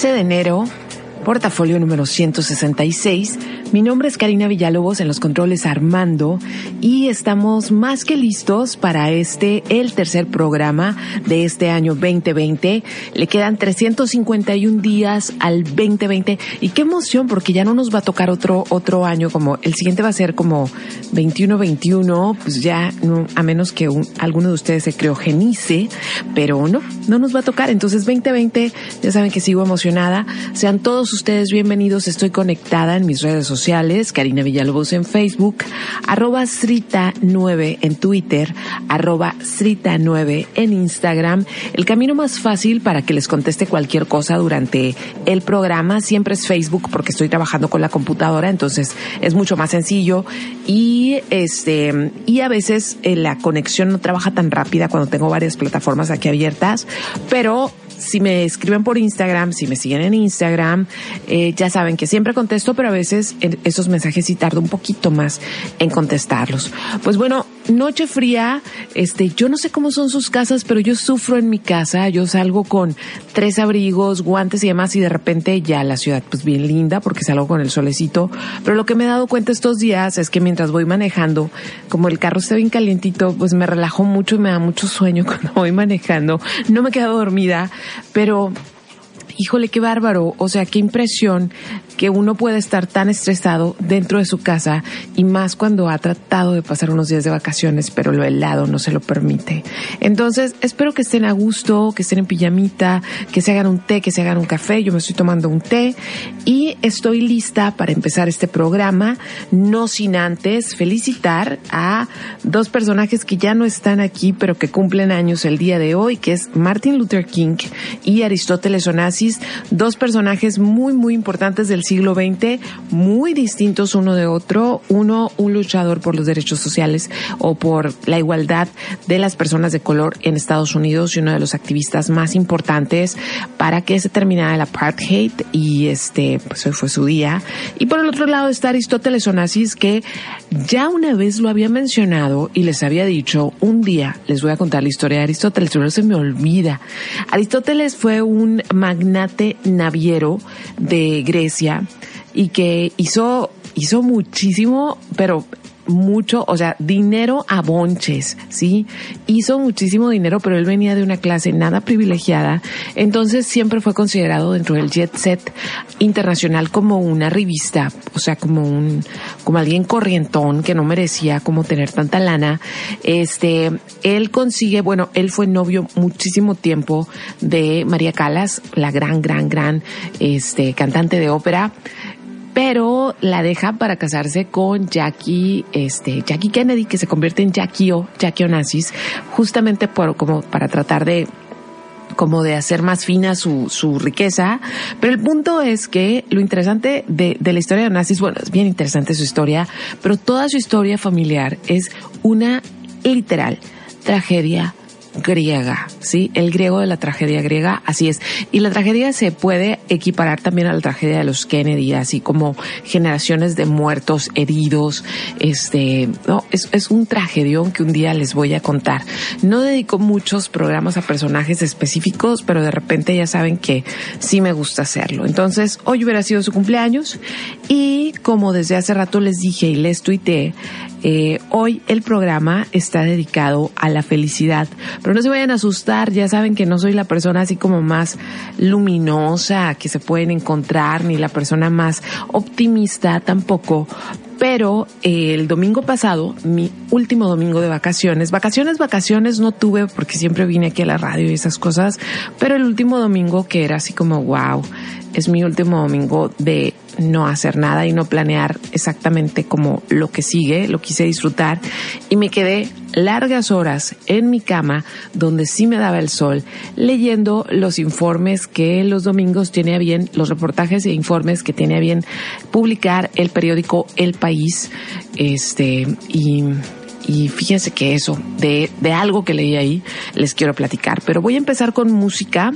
15 de enero, portafolio número 166 mi nombre es Karina Villalobos en los controles Armando y estamos más que listos para este, el tercer programa de este año 2020. Le quedan 351 días al 2020 y qué emoción porque ya no nos va a tocar otro, otro año como el siguiente va a ser como 21-21, pues ya a menos que alguno de ustedes se criogenice, pero no, no nos va a tocar. Entonces 2020, ya saben que sigo emocionada. Sean todos ustedes bienvenidos. Estoy conectada en mis redes sociales Karina Villalobos en Facebook, arroba Srita9 en Twitter, arroba Srita9 en Instagram. El camino más fácil para que les conteste cualquier cosa durante el programa siempre es Facebook porque estoy trabajando con la computadora, entonces es mucho más sencillo y este y a veces eh, la conexión no trabaja tan rápida cuando tengo varias plataformas aquí abiertas, pero si me escriben por Instagram, si me siguen en Instagram, eh, ya saben que siempre contesto, pero a veces esos mensajes sí tardo un poquito más en contestarlos. Pues bueno, noche fría, este, yo no sé cómo son sus casas, pero yo sufro en mi casa, yo salgo con tres abrigos, guantes y demás y de repente ya la ciudad pues bien linda porque salgo con el solecito, pero lo que me he dado cuenta estos días es que mientras voy manejando, como el carro está bien calientito, pues me relajo mucho y me da mucho sueño cuando voy manejando, no me quedo dormida, pero híjole, qué bárbaro, o sea, qué impresión que uno puede estar tan estresado dentro de su casa y más cuando ha tratado de pasar unos días de vacaciones, pero lo helado no se lo permite. Entonces, espero que estén a gusto, que estén en pijamita, que se hagan un té, que se hagan un café. Yo me estoy tomando un té y estoy lista para empezar este programa, no sin antes felicitar a dos personajes que ya no están aquí, pero que cumplen años el día de hoy, que es Martin Luther King y Aristóteles Onassis, dos personajes muy, muy importantes del siglo XX, muy distintos uno de otro. Uno, un luchador por los derechos sociales o por la igualdad de las personas de color en Estados Unidos y uno de los activistas más importantes para que se terminara el apartheid y este, pues hoy fue su día. Y por el otro lado está Aristóteles Onassis que ya una vez lo había mencionado y les había dicho, un día les voy a contar la historia de Aristóteles, pero se me olvida. Aristóteles fue un magnate naviero de Grecia y que hizo, hizo muchísimo, pero mucho, o sea, dinero a bonches, ¿sí? Hizo muchísimo dinero, pero él venía de una clase nada privilegiada, entonces siempre fue considerado dentro del jet set internacional como una revista, o sea, como un, como alguien corrientón que no merecía como tener tanta lana. Este, él consigue, bueno, él fue novio muchísimo tiempo de María Calas, la gran, gran, gran, este, cantante de ópera pero la deja para casarse con Jackie, este, Jackie Kennedy, que se convierte en Jackie O, Jackie Onassis, justamente por, como para tratar de como de hacer más fina su, su riqueza. Pero el punto es que lo interesante de, de la historia de Onassis, bueno, es bien interesante su historia, pero toda su historia familiar es una literal tragedia griega, ¿sí? El griego de la tragedia griega, así es. Y la tragedia se puede equiparar también a la tragedia de los Kennedy, así como generaciones de muertos, heridos, este, no, es, es un tragedión que un día les voy a contar. No dedico muchos programas a personajes específicos, pero de repente ya saben que sí me gusta hacerlo. Entonces, hoy hubiera sido su cumpleaños y como desde hace rato les dije y les tuiteé, eh, hoy el programa está dedicado a la felicidad, pero no se vayan a asustar, ya saben que no soy la persona así como más luminosa que se pueden encontrar, ni la persona más optimista tampoco, pero eh, el domingo pasado, mi último domingo de vacaciones, vacaciones, vacaciones no tuve porque siempre vine aquí a la radio y esas cosas, pero el último domingo que era así como wow, es mi último domingo de no hacer nada y no planear exactamente como lo que sigue, lo quise disfrutar. Y me quedé largas horas en mi cama donde sí me daba el sol leyendo los informes que los domingos tiene a bien, los reportajes e informes que tiene a bien publicar el periódico El País, este, y y fíjense que eso, de, de algo que leí ahí, les quiero platicar. Pero voy a empezar con música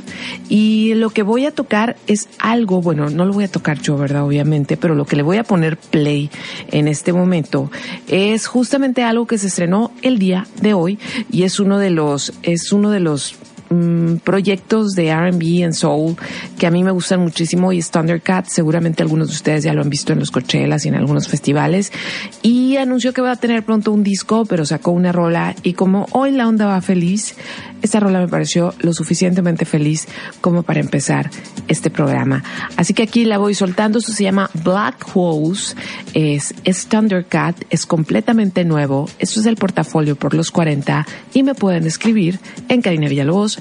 y lo que voy a tocar es algo, bueno, no lo voy a tocar yo, ¿verdad? Obviamente, pero lo que le voy a poner play en este momento es justamente algo que se estrenó el día de hoy y es uno de los, es uno de los Mm, proyectos de RB and Soul que a mí me gustan muchísimo y es Thundercat. Seguramente algunos de ustedes ya lo han visto en los Coachelas y en algunos festivales. Y anunció que va a tener pronto un disco, pero sacó una rola y como hoy la onda va feliz, esta rola me pareció lo suficientemente feliz como para empezar este programa. Así que aquí la voy soltando. Esto se llama Black Holes. Es, es Thundercat. Es completamente nuevo. Esto es el portafolio por los 40 y me pueden escribir en Karina Villalobos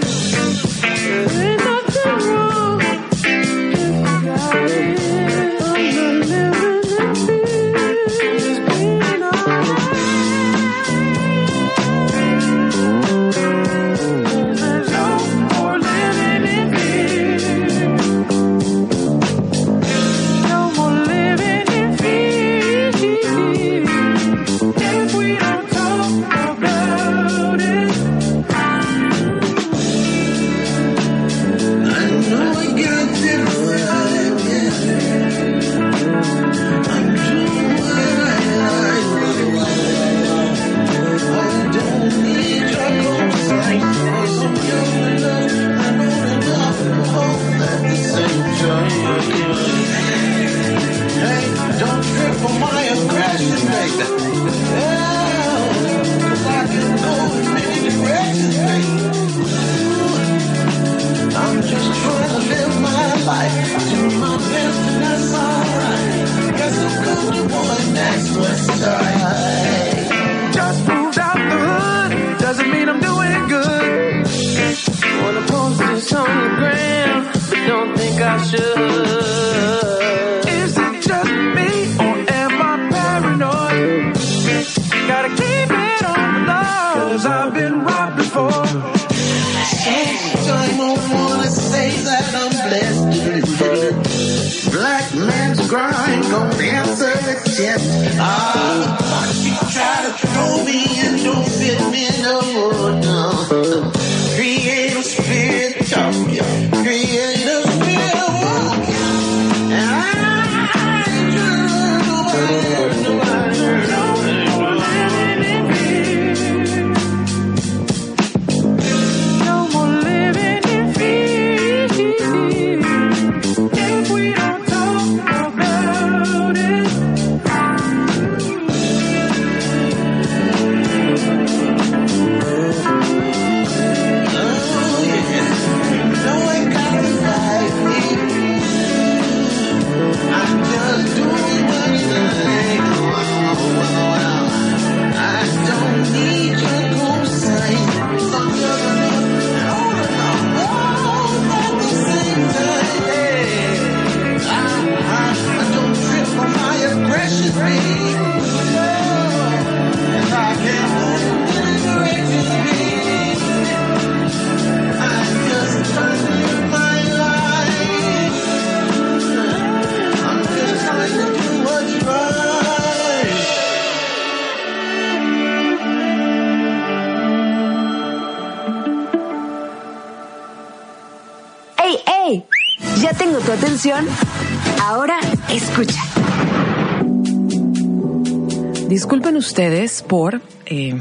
ustedes por eh,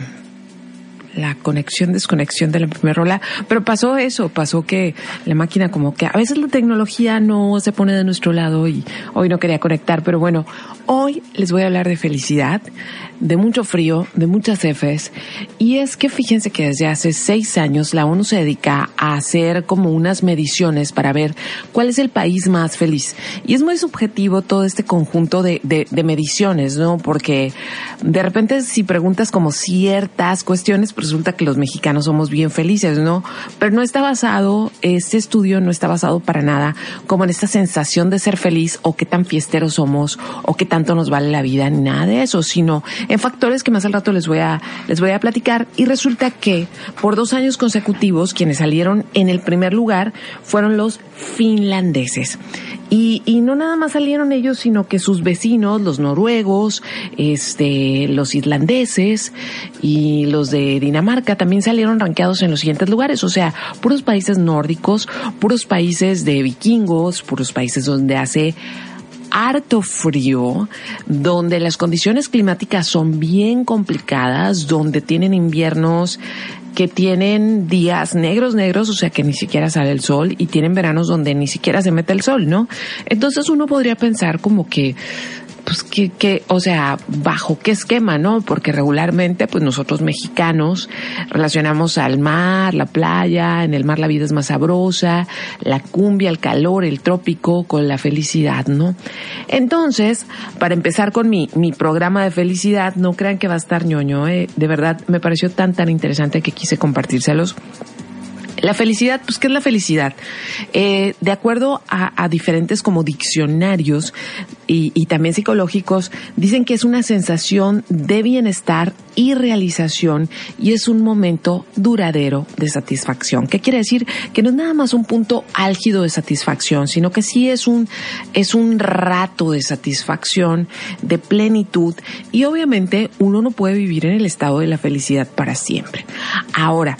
la conexión, desconexión de la primera rola, pero pasó eso, pasó que la máquina como que a veces la tecnología no se pone de nuestro lado y hoy no quería conectar, pero bueno, hoy les voy a hablar de felicidad, de mucho frío, de muchas Fs, y es que fíjense que desde hace seis años la ONU se dedica a hacer como unas mediciones para ver cuál es el país más feliz. Y es muy subjetivo todo este conjunto de, de, mediciones, ¿no? Porque de repente si preguntas como ciertas cuestiones, pues resulta que los mexicanos somos bien felices, ¿no? Pero no está basado, este estudio no está basado para nada como en esta sensación de ser feliz o qué tan fiesteros somos o qué tanto nos vale la vida, ni nada de eso, sino en factores que más al rato les voy a, les voy a platicar. Y resulta que por dos años consecutivos, quienes salieron en el primer lugar fueron los finlandeses. Y, y no nada más salieron ellos, sino que sus vecinos, los noruegos, este, los islandeses y los de Dinamarca también salieron rankeados en los siguientes lugares. O sea, puros países nórdicos, puros países de vikingos, puros países donde hace harto frío, donde las condiciones climáticas son bien complicadas, donde tienen inviernos que tienen días negros, negros, o sea que ni siquiera sale el sol, y tienen veranos donde ni siquiera se mete el sol, ¿no? Entonces uno podría pensar como que pues que, o sea, bajo qué esquema, ¿no? Porque regularmente, pues nosotros mexicanos relacionamos al mar, la playa, en el mar la vida es más sabrosa, la cumbia, el calor, el trópico, con la felicidad, ¿no? Entonces, para empezar con mi, mi programa de felicidad, no crean que va a estar ñoño, ¿eh? De verdad, me pareció tan, tan interesante que quise compartírselos. La felicidad, pues, ¿qué es la felicidad? Eh, de acuerdo a, diferentes como diccionarios y, y, también psicológicos, dicen que es una sensación de bienestar y realización y es un momento duradero de satisfacción. ¿Qué quiere decir? Que no es nada más un punto álgido de satisfacción, sino que sí es un, es un rato de satisfacción, de plenitud y obviamente uno no puede vivir en el estado de la felicidad para siempre. Ahora,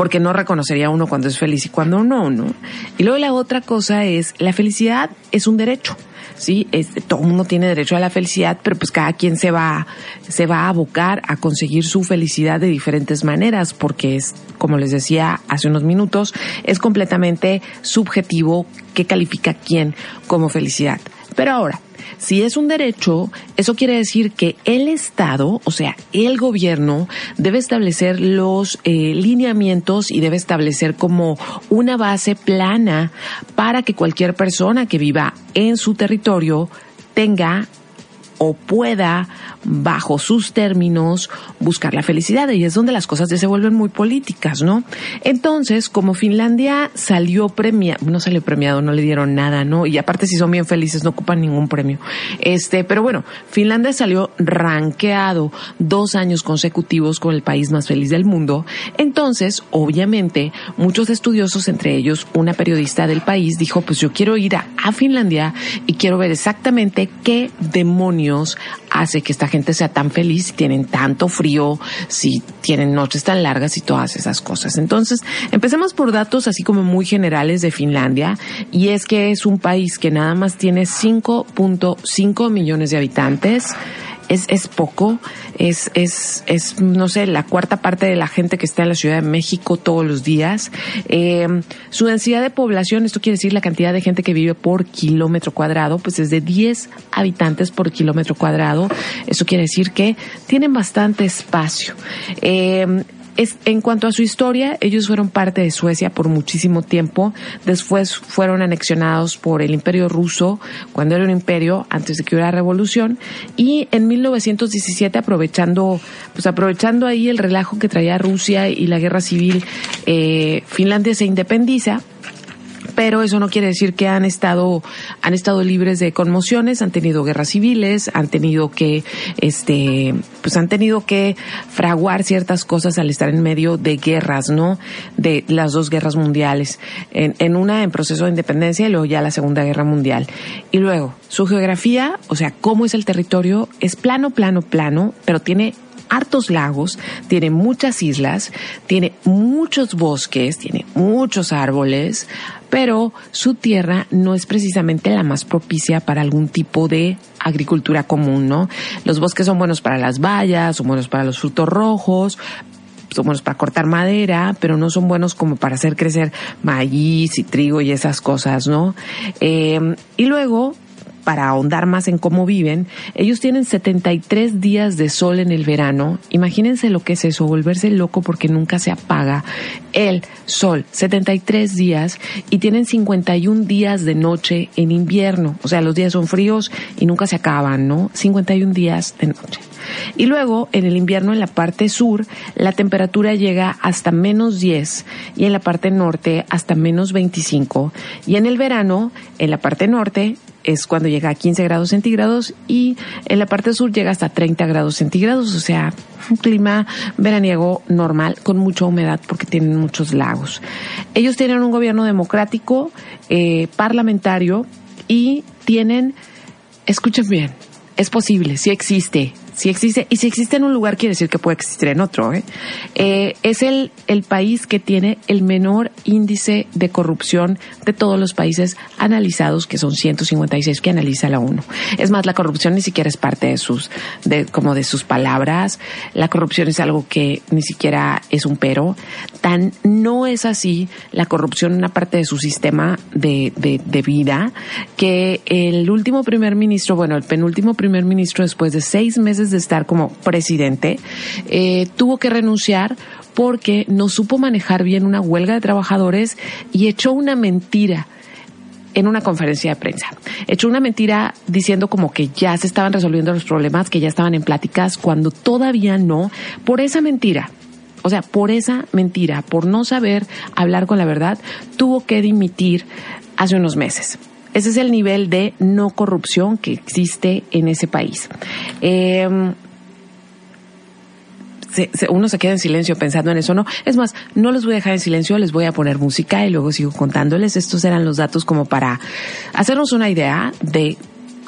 porque no reconocería uno cuando es feliz y cuando no, ¿no? Y luego la otra cosa es, la felicidad es un derecho. Sí, este, todo mundo tiene derecho a la felicidad, pero pues cada quien se va, se va a abocar a conseguir su felicidad de diferentes maneras, porque es, como les decía hace unos minutos, es completamente subjetivo qué califica quién como felicidad. Pero ahora, si es un derecho, eso quiere decir que el Estado, o sea, el gobierno, debe establecer los eh, lineamientos y debe establecer como una base plana para que cualquier persona que viva en su territorio tenga o pueda, bajo sus términos, buscar la felicidad. Y es donde las cosas ya se vuelven muy políticas, ¿no? Entonces, como Finlandia salió premiado, no salió premiado, no le dieron nada, ¿no? Y aparte si son bien felices, no ocupan ningún premio. Este, pero bueno, Finlandia salió ranqueado dos años consecutivos con el país más feliz del mundo. Entonces, obviamente, muchos estudiosos, entre ellos una periodista del país, dijo, pues yo quiero ir a, a Finlandia y quiero ver exactamente qué demonios hace que esta gente sea tan feliz, si tienen tanto frío, si tienen noches tan largas y todas esas cosas. Entonces, empecemos por datos así como muy generales de Finlandia, y es que es un país que nada más tiene 5.5 millones de habitantes es, es poco, es, es, es, no sé, la cuarta parte de la gente que está en la Ciudad de México todos los días. Eh, su densidad de población, esto quiere decir la cantidad de gente que vive por kilómetro cuadrado, pues es de 10 habitantes por kilómetro cuadrado. Eso quiere decir que tienen bastante espacio. Eh, es, en cuanto a su historia, ellos fueron parte de Suecia por muchísimo tiempo. Después fueron anexionados por el Imperio Ruso cuando era un imperio antes de que hubiera revolución. Y en 1917, aprovechando, pues aprovechando ahí el relajo que traía Rusia y la guerra civil, eh, Finlandia se independiza pero eso no quiere decir que han estado han estado libres de conmociones, han tenido guerras civiles, han tenido que este pues han tenido que fraguar ciertas cosas al estar en medio de guerras, ¿no? De las dos guerras mundiales, en, en una en proceso de independencia y luego ya la Segunda Guerra Mundial. Y luego, su geografía, o sea, cómo es el territorio, es plano, plano, plano, pero tiene hartos lagos, tiene muchas islas, tiene muchos bosques, tiene muchos árboles, pero su tierra no es precisamente la más propicia para algún tipo de agricultura común, ¿no? Los bosques son buenos para las bayas, son buenos para los frutos rojos, son buenos para cortar madera, pero no son buenos como para hacer crecer maíz y trigo y esas cosas, ¿no? Eh, y luego para ahondar más en cómo viven, ellos tienen 73 días de sol en el verano. Imagínense lo que es eso, volverse loco porque nunca se apaga el sol. 73 días y tienen 51 días de noche en invierno. O sea, los días son fríos y nunca se acaban, ¿no? 51 días de noche. Y luego, en el invierno, en la parte sur, la temperatura llega hasta menos 10 y en la parte norte hasta menos 25. Y en el verano, en la parte norte, es cuando llega a 15 grados centígrados y en la parte sur llega hasta 30 grados centígrados, o sea, un clima veraniego normal con mucha humedad porque tienen muchos lagos. Ellos tienen un gobierno democrático, eh, parlamentario y tienen, escuchen bien, es posible, sí existe, si existe, y si existe en un lugar quiere decir que puede existir en otro. ¿eh? Eh, es el, el país que tiene el menor índice de corrupción de todos los países analizados, que son 156 que analiza la ONU. Es más, la corrupción ni siquiera es parte de sus, de, como de sus palabras. La corrupción es algo que ni siquiera es un pero. Tan no es así la corrupción una parte de su sistema de, de, de vida que el último primer ministro, bueno, el penúltimo primer ministro después de seis meses de estar como presidente, eh, tuvo que renunciar porque no supo manejar bien una huelga de trabajadores y echó una mentira en una conferencia de prensa. Echó una mentira diciendo como que ya se estaban resolviendo los problemas, que ya estaban en pláticas, cuando todavía no. Por esa mentira, o sea, por esa mentira, por no saber hablar con la verdad, tuvo que dimitir hace unos meses. Ese es el nivel de no corrupción que existe en ese país. Eh, uno se queda en silencio pensando en eso, ¿no? Es más, no los voy a dejar en silencio, les voy a poner música y luego sigo contándoles. Estos eran los datos como para hacernos una idea de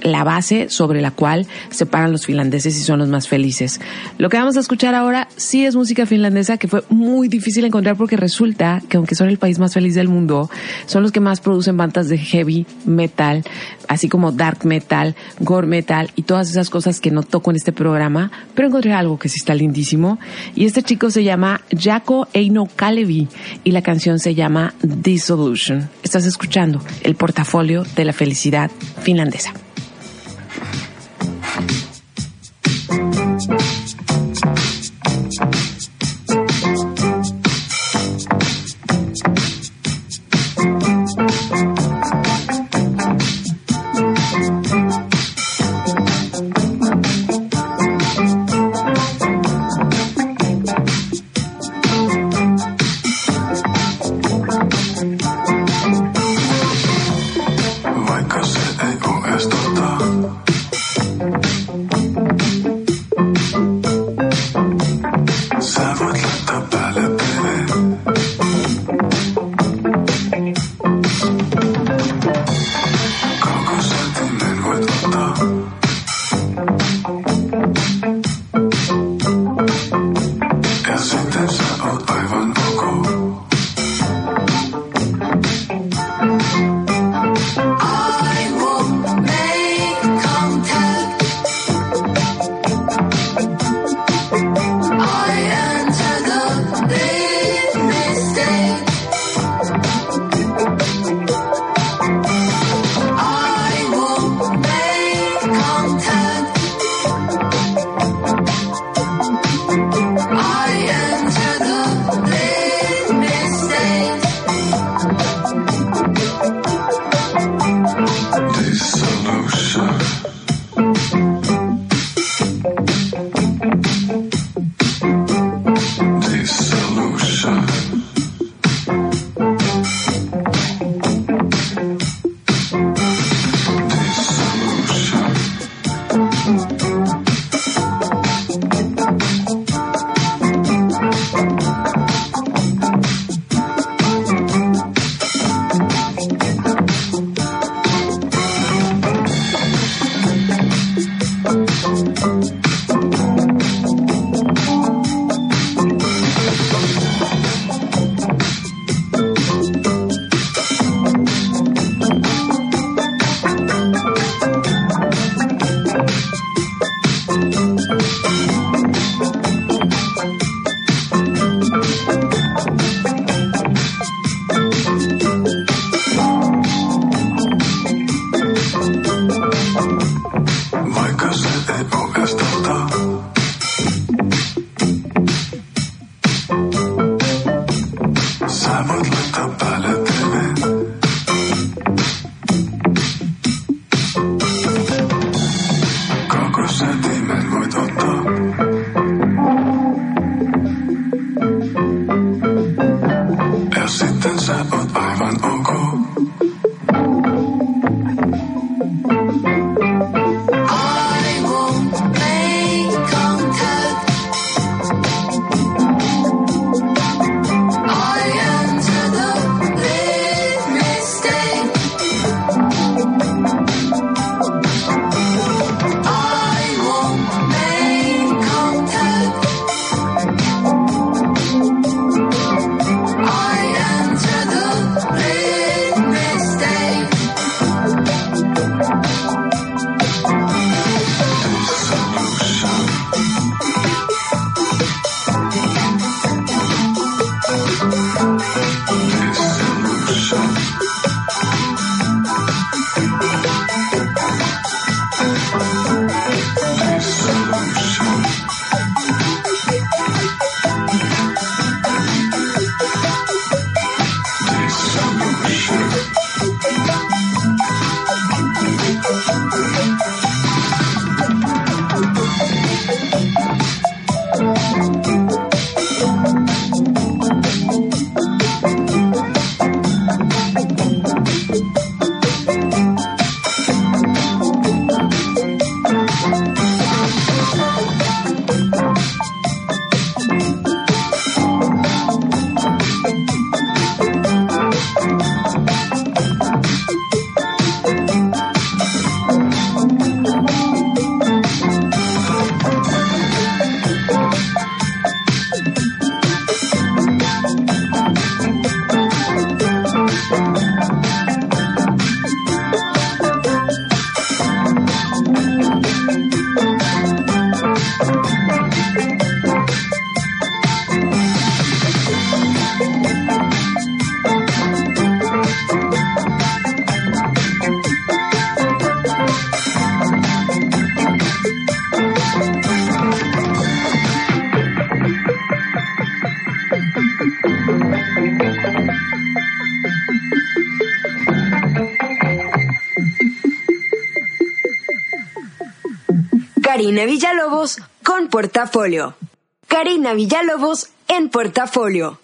la base sobre la cual se paran los finlandeses y son los más felices. Lo que vamos a escuchar ahora sí es música finlandesa que fue muy difícil encontrar porque resulta que aunque son el país más feliz del mundo, son los que más producen bandas de heavy metal, así como dark metal, gore metal y todas esas cosas que no toco en este programa, pero encontré algo que sí está lindísimo y este chico se llama Jaco Eino Kalevi y la canción se llama Dissolution. Estás escuchando el portafolio de la felicidad finlandesa. Karina Villalobos con portafolio. Karina Villalobos en portafolio.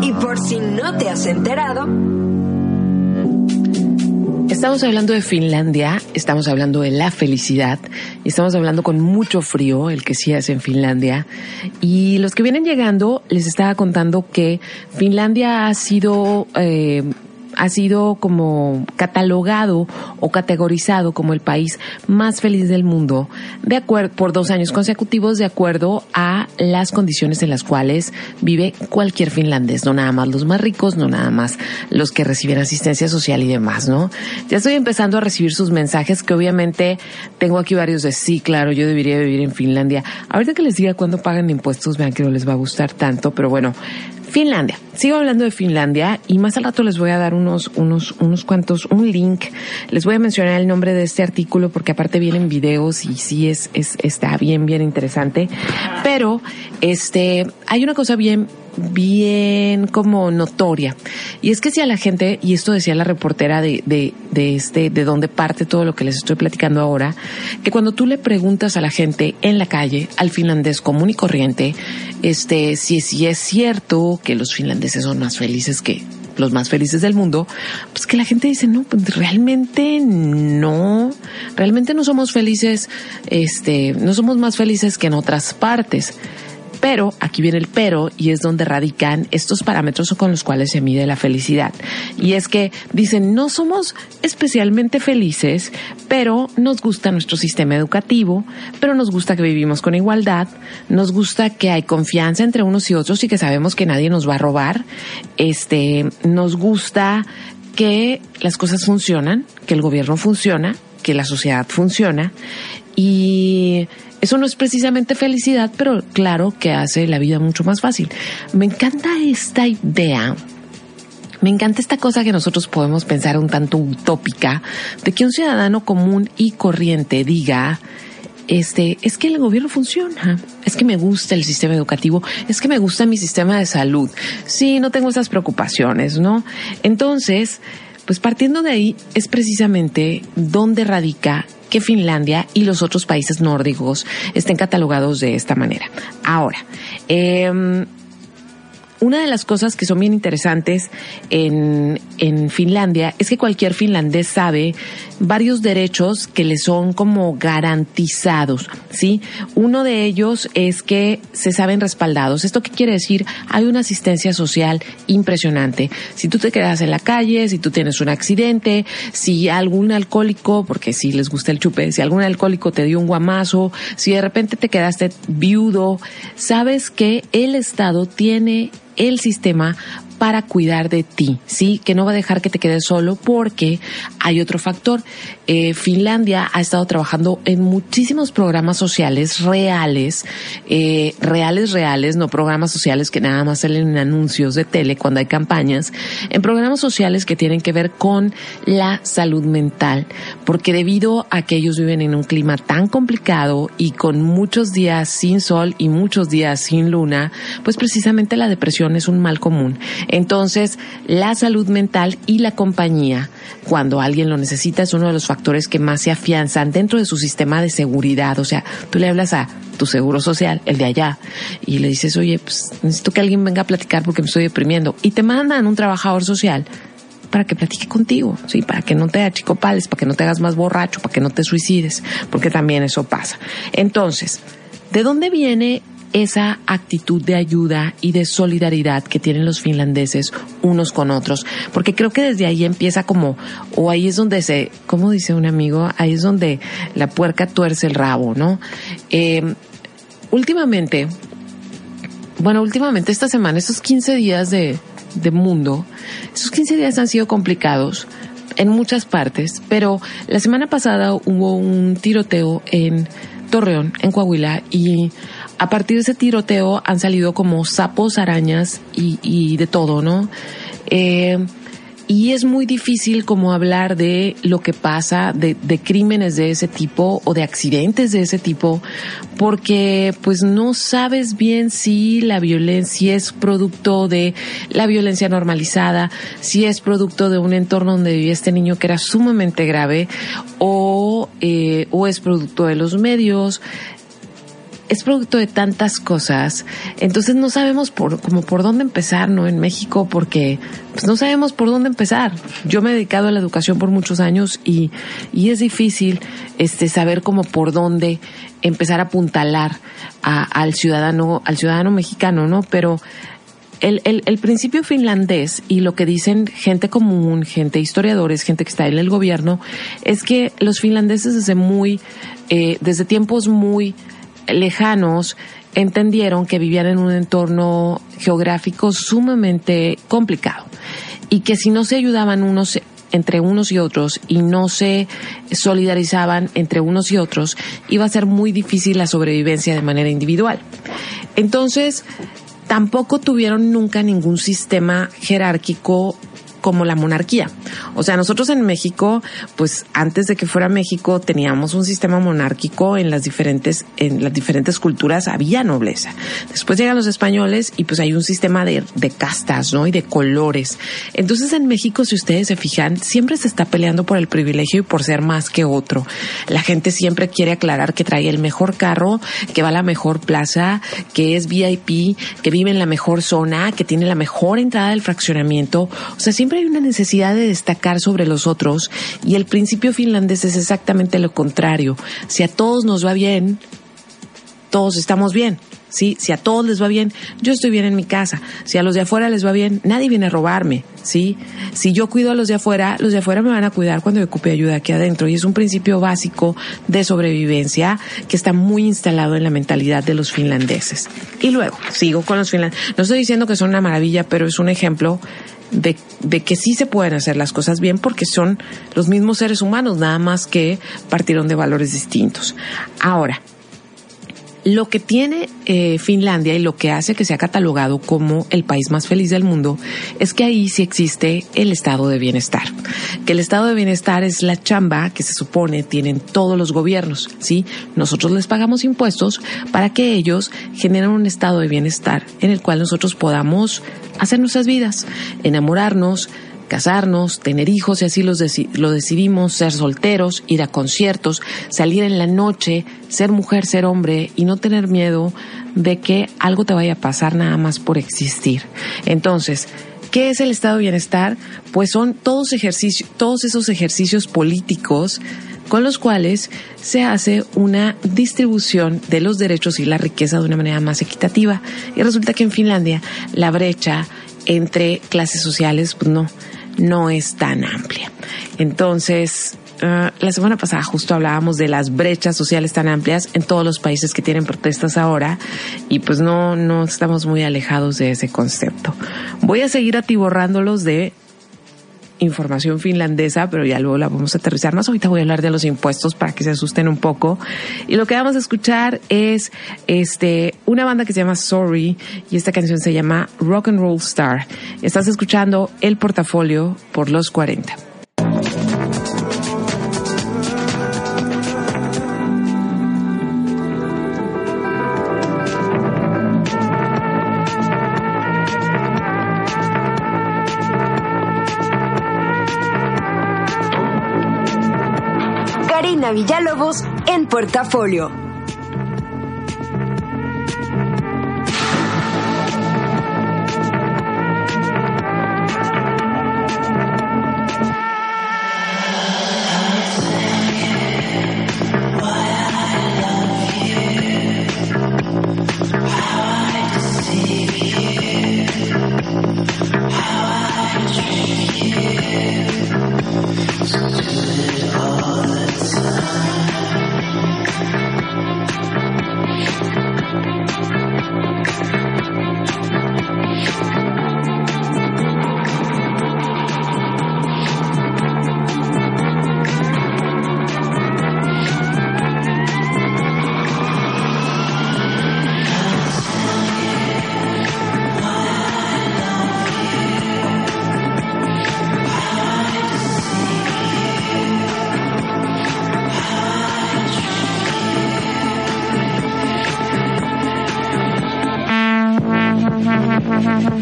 Y por si no te has enterado, Estamos hablando de Finlandia, estamos hablando de la felicidad estamos hablando con mucho frío, el que sí hace en Finlandia. Y los que vienen llegando, les estaba contando que Finlandia ha sido eh, ha sido como catalogado o categorizado como el país más feliz del mundo de acuerdo por dos años consecutivos de acuerdo a las condiciones en las cuales vive cualquier finlandés, no nada más los más ricos, no nada más los que reciben asistencia social y demás, ¿no? Ya estoy empezando a recibir sus mensajes que obviamente tengo aquí varios de sí, claro, yo debería vivir en Finlandia. Ahorita que les diga cuándo pagan impuestos, vean que no les va a gustar tanto, pero bueno, Finlandia. Sigo hablando de Finlandia y más al rato les voy a dar unos, unos, unos cuantos, un link. Les voy a mencionar el nombre de este artículo porque aparte vienen videos y sí es, es, está bien, bien interesante. Pero, este, hay una cosa bien, bien como notoria. Y es que si a la gente, y esto decía la reportera de, de, de este, de dónde parte todo lo que les estoy platicando ahora, que cuando tú le preguntas a la gente en la calle, al finlandés común y corriente, este, si, si es cierto que los finlandeses son más felices que los más felices del mundo, pues que la gente dice, no, pues realmente no, realmente no somos felices, este, no somos más felices que en otras partes. Pero, aquí viene el pero, y es donde radican estos parámetros con los cuales se mide la felicidad. Y es que dicen, no somos especialmente felices, pero nos gusta nuestro sistema educativo, pero nos gusta que vivimos con igualdad, nos gusta que hay confianza entre unos y otros y que sabemos que nadie nos va a robar, este, nos gusta que las cosas funcionan, que el gobierno funciona, que la sociedad funciona y eso no es precisamente felicidad, pero claro que hace la vida mucho más fácil. Me encanta esta idea me encanta esta cosa que nosotros podemos pensar un tanto utópica de que un ciudadano común y corriente diga, este, es que el gobierno funciona, es que me gusta el sistema educativo, es que me gusta mi sistema de salud. Sí, no tengo esas preocupaciones, ¿no? Entonces, pues partiendo de ahí es precisamente donde radica que Finlandia y los otros países nórdicos estén catalogados de esta manera. Ahora, eh, una de las cosas que son bien interesantes en, en, Finlandia es que cualquier finlandés sabe varios derechos que le son como garantizados, ¿sí? Uno de ellos es que se saben respaldados. ¿Esto qué quiere decir? Hay una asistencia social impresionante. Si tú te quedas en la calle, si tú tienes un accidente, si algún alcohólico, porque si les gusta el chupe, si algún alcohólico te dio un guamazo, si de repente te quedaste viudo, sabes que el Estado tiene el sistema para cuidar de ti, ¿sí? Que no va a dejar que te quedes solo porque hay otro factor. Eh, Finlandia ha estado trabajando en muchísimos programas sociales reales, eh, reales, reales, no programas sociales que nada más salen en anuncios de tele cuando hay campañas, en programas sociales que tienen que ver con la salud mental, porque debido a que ellos viven en un clima tan complicado y con muchos días sin sol y muchos días sin luna, pues precisamente la depresión es un mal común. Entonces, la salud mental y la compañía, cuando alguien lo necesita, es uno de los factores que más se afianzan dentro de su sistema de seguridad. O sea, tú le hablas a tu seguro social, el de allá, y le dices, oye, pues necesito que alguien venga a platicar porque me estoy deprimiendo. Y te mandan un trabajador social para que platique contigo, sí, para que no te achicopales, para que no te hagas más borracho, para que no te suicides, porque también eso pasa. Entonces, ¿de dónde viene esa actitud de ayuda y de solidaridad que tienen los finlandeses unos con otros, porque creo que desde ahí empieza como, o ahí es donde se, como dice un amigo, ahí es donde la puerca tuerce el rabo, ¿no? Eh, últimamente, bueno, últimamente esta semana, estos 15 días de, de mundo, esos 15 días han sido complicados en muchas partes, pero la semana pasada hubo un tiroteo en Torreón, en Coahuila, y a partir de ese tiroteo han salido como sapos, arañas y, de todo, ¿no? Eh, y es muy difícil como hablar de lo que pasa, de, de, crímenes de ese tipo o de accidentes de ese tipo, porque pues no sabes bien si la violencia es producto de la violencia normalizada, si es producto de un entorno donde vivía este niño que era sumamente grave o eh, o es producto de los medios, es producto de tantas cosas, entonces no sabemos por, como por dónde empezar, ¿no? En México, porque pues no sabemos por dónde empezar. Yo me he dedicado a la educación por muchos años y, y es difícil este, saber cómo por dónde empezar a apuntalar al ciudadano, al ciudadano mexicano, ¿no? Pero el, el, el, principio finlandés y lo que dicen gente común, gente historiadores, gente que está en el gobierno, es que los finlandeses desde muy, eh, desde tiempos muy lejanos entendieron que vivían en un entorno geográfico sumamente complicado y que si no se ayudaban unos entre unos y otros y no se solidarizaban entre unos y otros, iba a ser muy difícil la sobrevivencia de manera individual. Entonces, tampoco tuvieron nunca ningún sistema jerárquico como la monarquía. O sea, nosotros en México, pues antes de que fuera México, teníamos un sistema monárquico en las diferentes, en las diferentes culturas había nobleza. Después llegan los españoles y pues hay un sistema de, de castas, ¿no? Y de colores. Entonces en México, si ustedes se fijan, siempre se está peleando por el privilegio y por ser más que otro. La gente siempre quiere aclarar que trae el mejor carro, que va a la mejor plaza, que es VIP, que vive en la mejor zona, que tiene la mejor entrada del fraccionamiento. O sea, siempre hay una necesidad de destacar sobre los otros y el principio finlandés es exactamente lo contrario. Si a todos nos va bien, todos estamos bien. ¿sí? Si a todos les va bien, yo estoy bien en mi casa. Si a los de afuera les va bien, nadie viene a robarme, ¿sí? Si yo cuido a los de afuera, los de afuera me van a cuidar cuando yo ocupe ayuda aquí adentro. Y es un principio básico de sobrevivencia que está muy instalado en la mentalidad de los finlandeses. Y luego, sigo con los finlandeses. No estoy diciendo que son una maravilla, pero es un ejemplo de, de, que sí se pueden hacer las cosas bien porque son los mismos seres humanos, nada más que partieron de valores distintos. Ahora, lo que tiene eh, Finlandia y lo que hace que sea catalogado como el país más feliz del mundo es que ahí sí existe el estado de bienestar. Que el estado de bienestar es la chamba que se supone tienen todos los gobiernos, ¿sí? Nosotros les pagamos impuestos para que ellos generen un estado de bienestar en el cual nosotros podamos hacer nuestras vidas, enamorarnos, casarnos, tener hijos y así los lo decidimos, ser solteros, ir a conciertos, salir en la noche, ser mujer, ser hombre y no tener miedo de que algo te vaya a pasar nada más por existir. Entonces, ¿Qué es el estado de bienestar? Pues son todos, ejercicios, todos esos ejercicios políticos con los cuales se hace una distribución de los derechos y la riqueza de una manera más equitativa. Y resulta que en Finlandia la brecha entre clases sociales, pues no, no es tan amplia. Entonces, ah, la semana pasada justo hablábamos de las brechas sociales tan amplias en todos los países que tienen protestas ahora y pues no, no estamos muy alejados de ese concepto. Voy a seguir atiborrándolos de información finlandesa, pero ya luego la vamos a aterrizar más. Ahorita voy a hablar de los impuestos para que se asusten un poco. Y lo que vamos a escuchar es este una banda que se llama Sorry y esta canción se llama Rock and Roll Star. Estás escuchando El Portafolio por los 40. Villalobos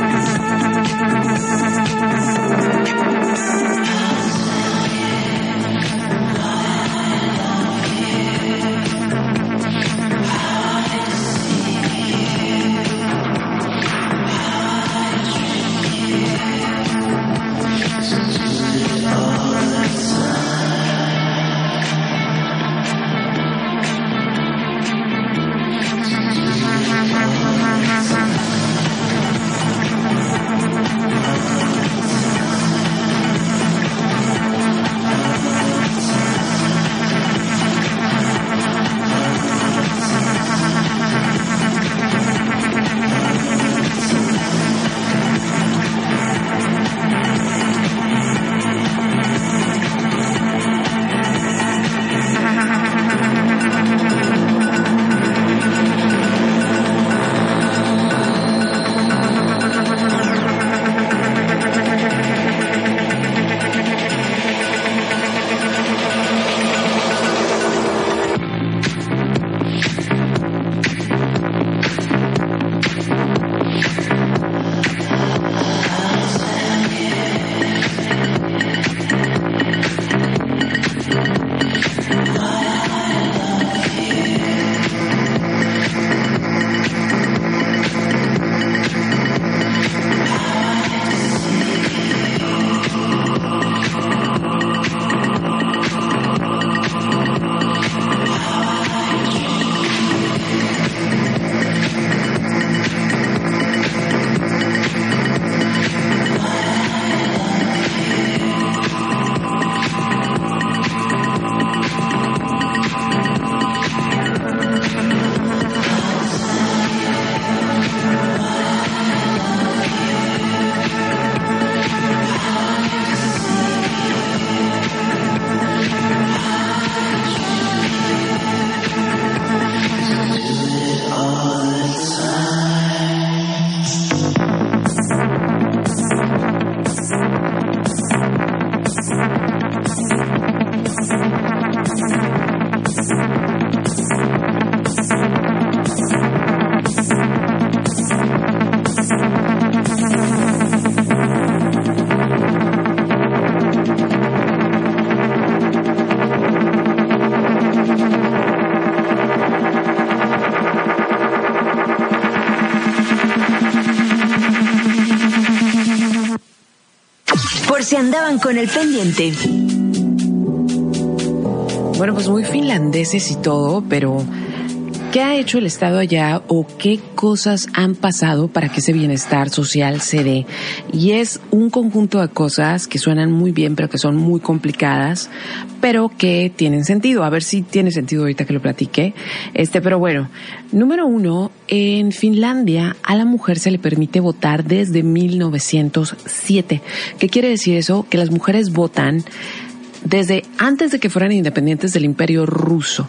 Yes. Se andaban con el pendiente. Bueno, pues muy finlandeses y todo, pero ¿qué ha hecho el Estado allá o qué cosas han pasado para que ese bienestar social se dé? Y es un conjunto de cosas que suenan muy bien, pero que son muy complicadas, pero que tienen sentido. A ver si tiene sentido ahorita que lo platique. Este, pero bueno, número uno, en Finlandia a la mujer se le permite votar desde 1907. ¿Qué quiere decir eso? Que las mujeres votan desde antes de que fueran independientes del imperio ruso.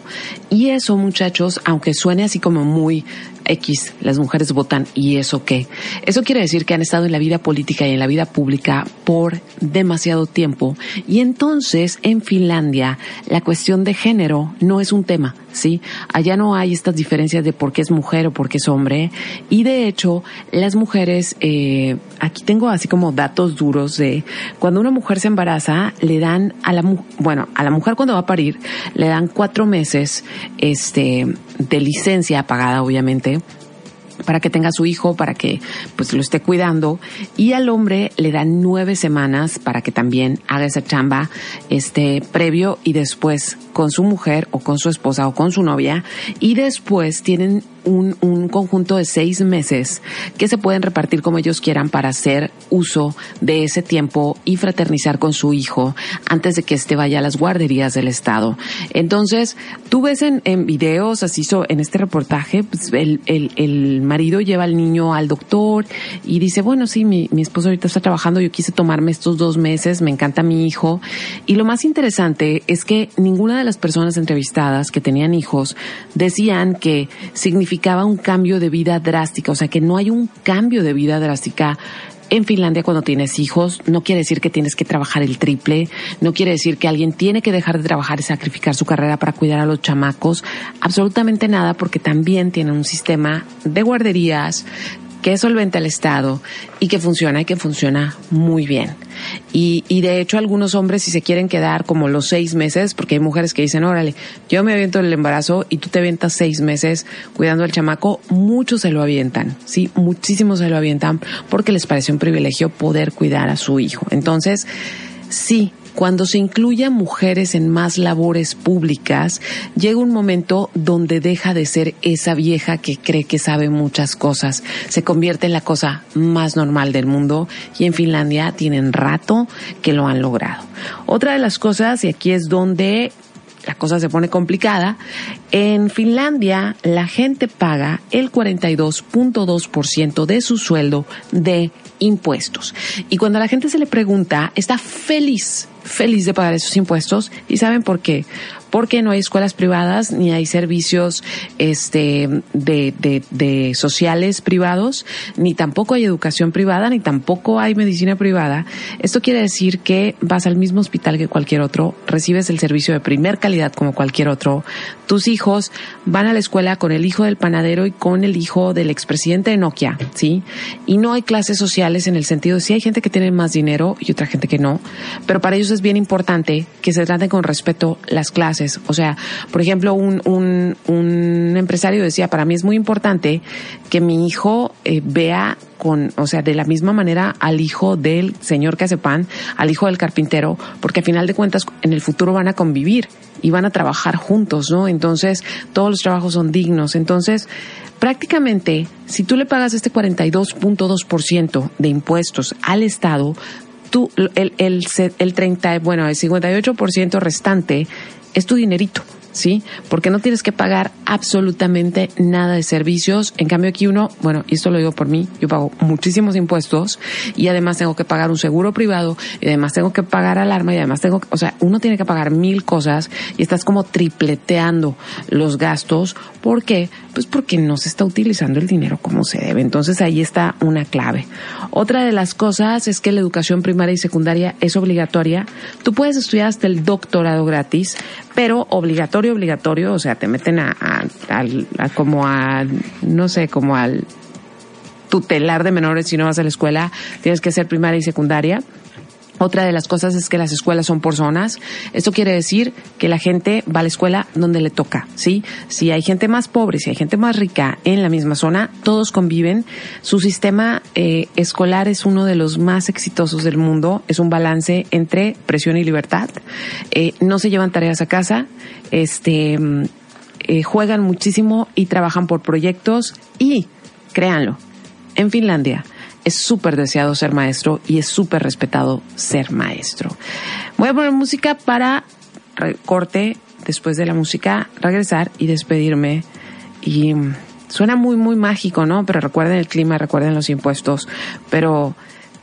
Y eso, muchachos, aunque suene así como muy X, las mujeres votan y eso qué. Eso quiere decir que han estado en la vida política y en la vida pública por demasiado tiempo. Y entonces, en Finlandia, la cuestión de género no es un tema, ¿sí? Allá no hay estas diferencias de por qué es mujer o por qué es hombre. Y de hecho, las mujeres, eh, aquí tengo así como datos duros de cuando una mujer se embaraza, le dan a la, bueno, a la mujer cuando va a parir, le dan cuatro meses, este, de licencia pagada, obviamente, para que tenga su hijo, para que pues lo esté cuidando. Y al hombre le dan nueve semanas para que también haga esa chamba este previo y después con su mujer o con su esposa o con su novia. Y después tienen un, un, conjunto de seis meses que se pueden repartir como ellos quieran para hacer uso de ese tiempo y fraternizar con su hijo antes de que éste vaya a las guarderías del Estado. Entonces, tú ves en, en videos, así so, en este reportaje, pues, el, el, el, marido lleva al niño al doctor y dice, bueno, sí, mi, mi esposo ahorita está trabajando, yo quise tomarme estos dos meses, me encanta mi hijo. Y lo más interesante es que ninguna de las personas entrevistadas que tenían hijos decían que un cambio de vida drástica, o sea, que no hay un cambio de vida drástica en Finlandia cuando tienes hijos. No quiere decir que tienes que trabajar el triple, no quiere decir que alguien tiene que dejar de trabajar y sacrificar su carrera para cuidar a los chamacos, absolutamente nada porque también tienen un sistema de guarderías que solventa el Estado y que funciona y que funciona muy bien. Y, y de hecho algunos hombres si se quieren quedar como los seis meses, porque hay mujeres que dicen, órale, yo me aviento el embarazo y tú te avientas seis meses cuidando al chamaco, muchos se lo avientan, sí, muchísimos se lo avientan porque les parece un privilegio poder cuidar a su hijo. Entonces, sí, cuando se incluye a mujeres en más labores públicas, llega un momento donde deja de ser esa vieja que cree que sabe muchas cosas. Se convierte en la cosa más normal del mundo y en Finlandia tienen rato que lo han logrado. Otra de las cosas, y aquí es donde la cosa se pone complicada. En Finlandia, la gente paga el 42.2% de su sueldo de impuestos. Y cuando a la gente se le pregunta, está feliz, feliz de pagar esos impuestos. ¿Y saben por qué? Porque no hay escuelas privadas ni hay servicios este, de, sociales privados, ni tampoco hay educación privada, ni tampoco hay medicina privada. Esto quiere decir que vas al mismo hospital que cualquier otro, recibes el servicio de primer calidad como cualquier otro. Tus hijos van a la escuela con el hijo del panadero y con el hijo del expresidente de Nokia, ¿sí? Y no hay clases sociales en el sentido de si hay gente que tiene más dinero y otra gente que no, pero para ellos es bien importante que se traten con respeto las clases. O sea, por ejemplo, un, un, un empresario decía, para mí es muy importante que mi hijo eh, vea con, o sea, de la misma manera al hijo del señor que al hijo del carpintero, porque a final de cuentas en el futuro van a convivir y van a trabajar juntos, ¿no? Entonces, todos los trabajos son dignos. Entonces, prácticamente, si tú le pagas este 42.2% de impuestos al Estado, tú, el, el, el 30, bueno, el 58% restante es tu dinerito. ¿Sí? Porque no tienes que pagar absolutamente nada de servicios. En cambio aquí uno, bueno, y esto lo digo por mí, yo pago muchísimos impuestos y además tengo que pagar un seguro privado y además tengo que pagar alarma y además tengo, o sea, uno tiene que pagar mil cosas y estás como tripleteando los gastos. ¿Por qué? Pues porque no se está utilizando el dinero como se debe. Entonces ahí está una clave. Otra de las cosas es que la educación primaria y secundaria es obligatoria. Tú puedes estudiar hasta el doctorado gratis, pero obligatorio, obligatorio, o sea, te meten a, a, a, como a, no sé, como al tutelar de menores si no vas a la escuela, tienes que hacer primaria y secundaria. Otra de las cosas es que las escuelas son por zonas. Esto quiere decir que la gente va a la escuela donde le toca, ¿sí? Si hay gente más pobre, si hay gente más rica en la misma zona, todos conviven. Su sistema eh, escolar es uno de los más exitosos del mundo. Es un balance entre presión y libertad. Eh, no se llevan tareas a casa. Este, eh, juegan muchísimo y trabajan por proyectos y, créanlo, en Finlandia es súper deseado ser maestro y es súper respetado ser maestro. Voy a poner música para corte, después de la música, regresar y despedirme. Y suena muy, muy mágico, ¿no? Pero recuerden el clima, recuerden los impuestos, pero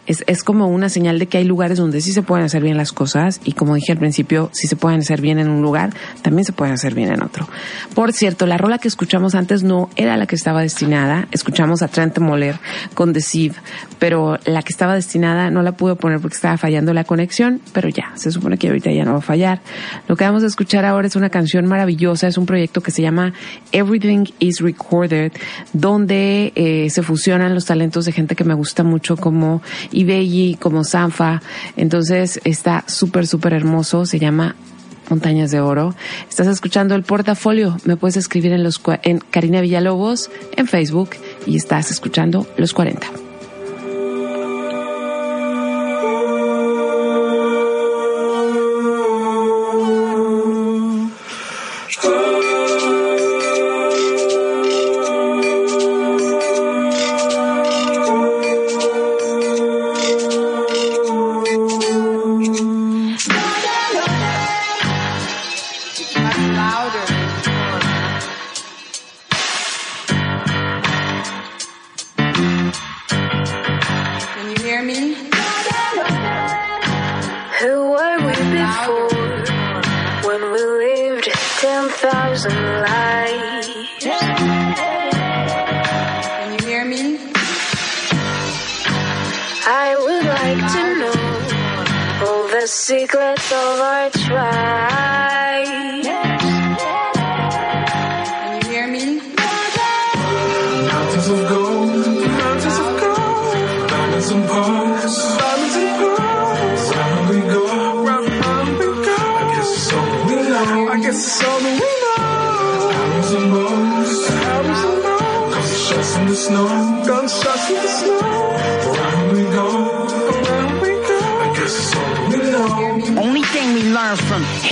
es, es como una señal de que hay lugares donde sí se pueden hacer bien las cosas y como dije al principio, si se pueden hacer bien en un lugar, también se pueden hacer bien en otro. Por cierto, la rola que escuchamos antes no era la que estaba destinada, escuchamos a Trent Moller con Deceive, pero la que estaba destinada no la pude poner porque estaba fallando la conexión, pero ya, se supone que ahorita ya no va a fallar. Lo que vamos a escuchar ahora es una canción maravillosa, es un proyecto que se llama Everything is Recorded, donde eh, se fusionan los talentos de gente que me gusta mucho como Ibelli, como Sanfa. Entonces está súper, súper hermoso. Se llama Montañas de Oro. Estás escuchando el portafolio. Me puedes escribir en, los, en Karina Villalobos en Facebook y estás escuchando Los 40. Lives. Can you hear me? I would like to know all the secrets of our tribe.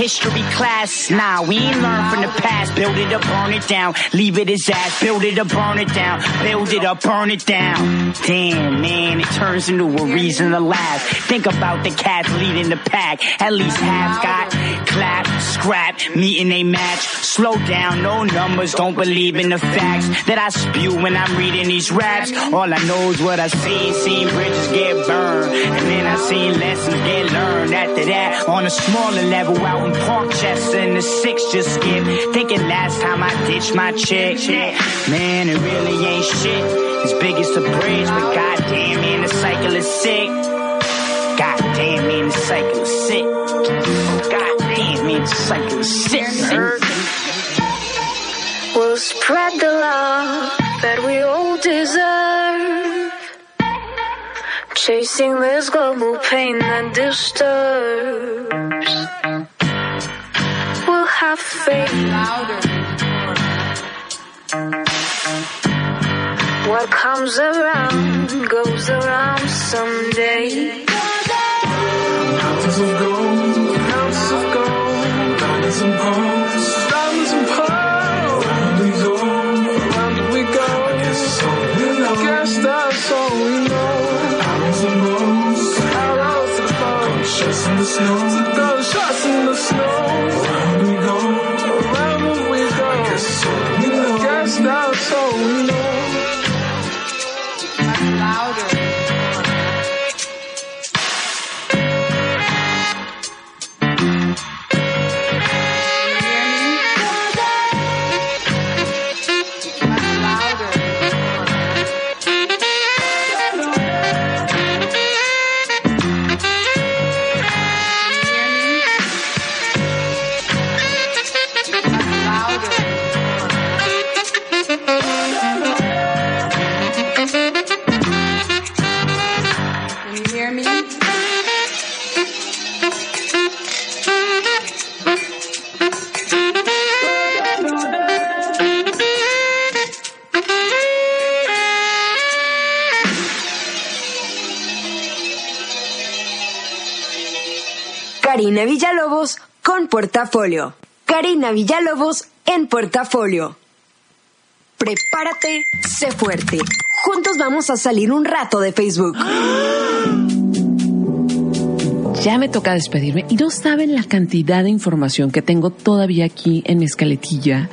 History class, nah, we ain't learn from the past. Build it up, burn it down, leave it as ass. Build it up, burn it down, build it up, burn it down. Damn, man, it turns into a reason to laugh. Think about the cats leading the pack. At least half got clap, scrap, meeting a match. Slow down, no numbers, don't believe in the facts that I spew when I'm reading these raps. All I know is what I see, seen bridges get burned, and then I seen lessons get learned. After that, on a smaller level, out in Parkchester in the six just skip. Thinking last time I ditched my chick, man, it really ain't shit. As big as the bridge, but goddamn, man, the cycle is sick. Goddamn, man, the cycle is sick. Goddamn, man, the cycle is sick. We'll spread the love that we all deserve. Chasing this global pain that disturbs. Have faith. What comes around goes around someday. Mountains of gold, mountains of gold. Round we go, round we go. All we know. All we know. Arrows in the snow, gunshots in the snow. so no. Karina Villalobos con portafolio. Karina Villalobos en portafolio. Prepárate, sé fuerte. Juntos vamos a salir un rato de Facebook. Ya me toca despedirme y no saben la cantidad de información que tengo todavía aquí en mi escaletilla,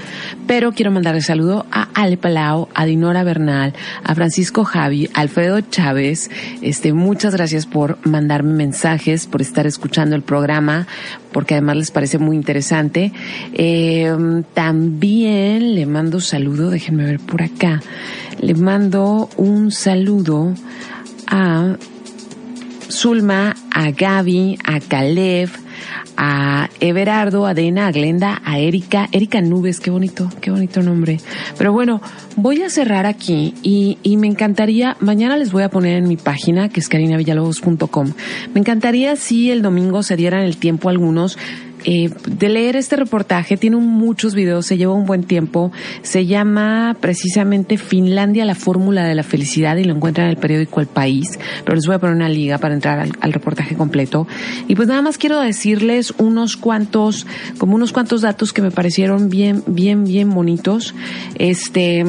pero quiero mandarle saludo a Ale Palau, a Dinora Bernal, a Francisco Javi, a Alfredo Chávez. Este, muchas gracias por mandarme mensajes, por estar escuchando el programa, porque además les parece muy interesante. Eh, también le mando saludo, déjenme ver por acá. Le mando un saludo a Zulma, a Gaby, a Caleb, a Everardo, a Dena, a Glenda, a Erika, Erika Nubes, qué bonito, qué bonito nombre. Pero bueno, voy a cerrar aquí y, y me encantaría, mañana les voy a poner en mi página, que es carinavillalobos.com, me encantaría si el domingo se dieran el tiempo algunos eh, de leer este reportaje. Tiene muchos videos, se lleva un buen tiempo. Se llama precisamente Finlandia, la fórmula de la felicidad y lo encuentran en el periódico El País. Pero les voy a poner una liga para entrar al, al reportaje completo. Y pues nada más quiero decirles unos cuantos, como unos cuantos datos que me parecieron bien, bien, bien bonitos. Este,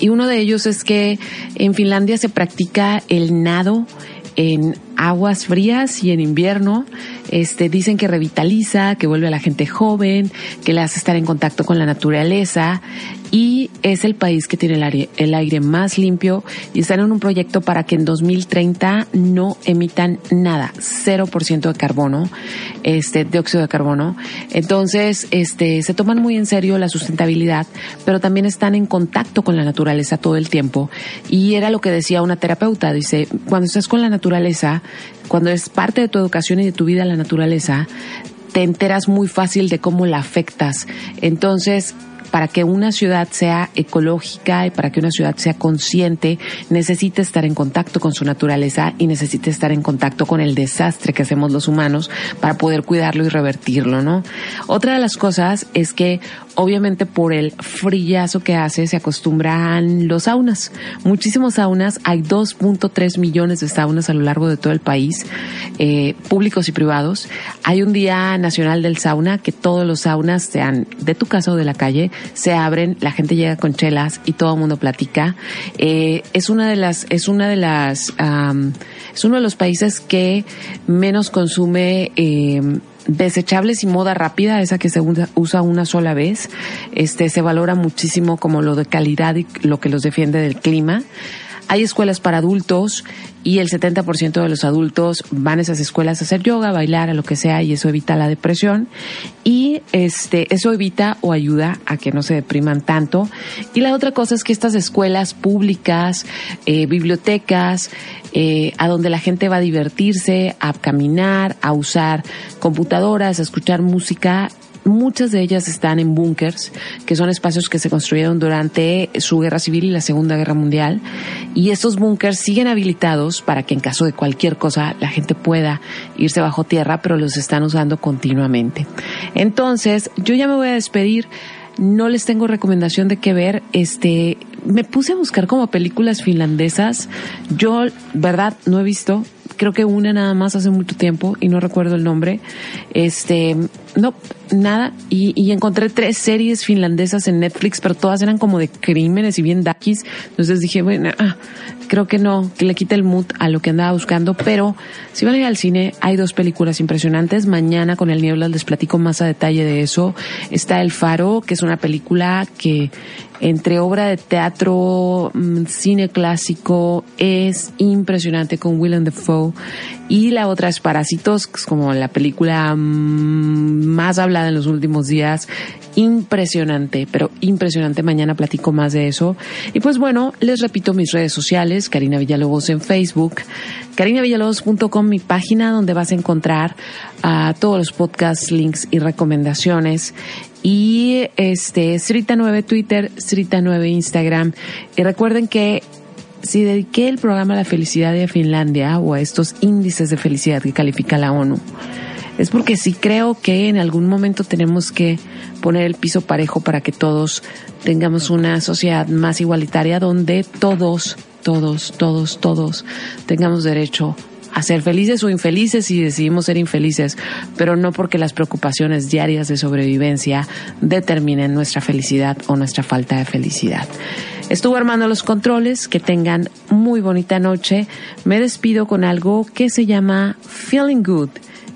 y uno de ellos es que en Finlandia se practica el nado en aguas frías y en invierno. Este, dicen que revitaliza, que vuelve a la gente joven, que le hace estar en contacto con la naturaleza y es el país que tiene el aire, el aire más limpio y están en un proyecto para que en 2030 no emitan nada, 0% de carbono, este dióxido de carbono. Entonces, este se toman muy en serio la sustentabilidad, pero también están en contacto con la naturaleza todo el tiempo y era lo que decía una terapeuta, dice, cuando estás con la naturaleza, cuando es parte de tu educación y de tu vida la naturaleza, te enteras muy fácil de cómo la afectas. Entonces, para que una ciudad sea ecológica y para que una ciudad sea consciente, necesita estar en contacto con su naturaleza y necesita estar en contacto con el desastre que hacemos los humanos para poder cuidarlo y revertirlo, ¿no? Otra de las cosas es que obviamente por el frillazo que hace se acostumbran los saunas. Muchísimos saunas, hay 2.3 millones de saunas a lo largo de todo el país, eh, públicos y privados. Hay un día nacional del sauna que todos los saunas, sean de tu casa o de la calle, se abren, la gente llega con chelas y todo el mundo platica. Eh, es una de las, es una de las, es uno de los países que menos consume eh, desechables y moda rápida, esa que se usa una sola vez. Este se valora muchísimo como lo de calidad y lo que los defiende del clima. Hay escuelas para adultos y el 70% de los adultos van a esas escuelas a hacer yoga, a bailar, a lo que sea y eso evita la depresión y este eso evita o ayuda a que no se depriman tanto. Y la otra cosa es que estas escuelas públicas, eh, bibliotecas, eh, a donde la gente va a divertirse, a caminar, a usar computadoras, a escuchar música, Muchas de ellas están en búnkers, que son espacios que se construyeron durante su guerra civil y la Segunda Guerra Mundial. Y estos búnkers siguen habilitados para que en caso de cualquier cosa la gente pueda irse bajo tierra, pero los están usando continuamente. Entonces, yo ya me voy a despedir. No les tengo recomendación de qué ver. Este, me puse a buscar como películas finlandesas. Yo, verdad, no he visto creo que una nada más hace mucho tiempo y no recuerdo el nombre. Este, no, nada. Y, y encontré tres series finlandesas en Netflix, pero todas eran como de crímenes y bien daquis. Entonces dije, bueno, ah, creo que no, que le quita el mood a lo que andaba buscando. Pero si van a ir al cine, hay dos películas impresionantes. Mañana con el Nieblas les platico más a detalle de eso. Está El Faro, que es una película que entre obra de teatro, mm, cine clásico, es impresionante con Willem Dafoe. Y la otra es Parásitos, como la película mm, más hablada en los últimos días. Impresionante, pero impresionante. Mañana platico más de eso. Y pues bueno, les repito mis redes sociales, Karina Villalobos en Facebook, carinavillalobos.com, mi página donde vas a encontrar a todos los podcasts, links y recomendaciones. Y este, Srita 9 Twitter, Srita 9 Instagram. Y recuerden que si dediqué el programa a la felicidad de Finlandia o a estos índices de felicidad que califica la ONU, es porque sí creo que en algún momento tenemos que poner el piso parejo para que todos tengamos una sociedad más igualitaria donde todos, todos, todos, todos tengamos derecho a ser felices o infelices si decidimos ser infelices, pero no porque las preocupaciones diarias de sobrevivencia determinen nuestra felicidad o nuestra falta de felicidad. Estuvo armando los controles, que tengan muy bonita noche. Me despido con algo que se llama Feeling Good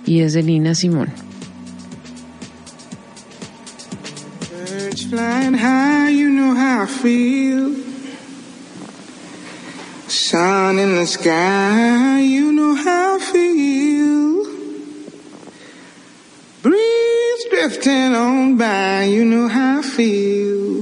y es de Nina Simón. Flying high, you know how I feel. Sun in the sky, you know how I feel. Breeze drifting on by, you know how I feel.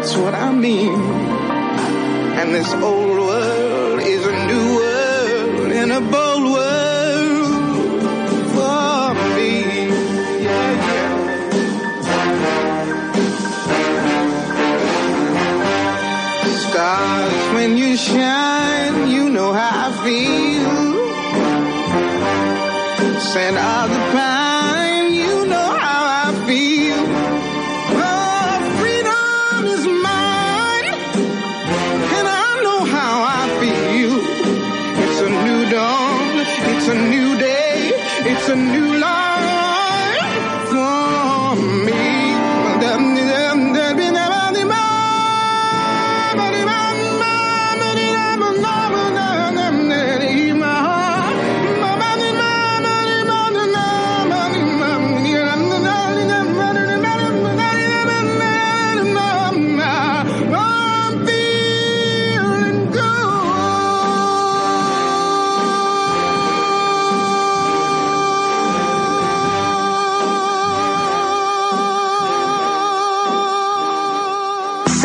that's what I mean. And this old world is a new world and a bold world for me. Yeah, yeah. Stars, when you shine, you know how I feel. Scent of the pine,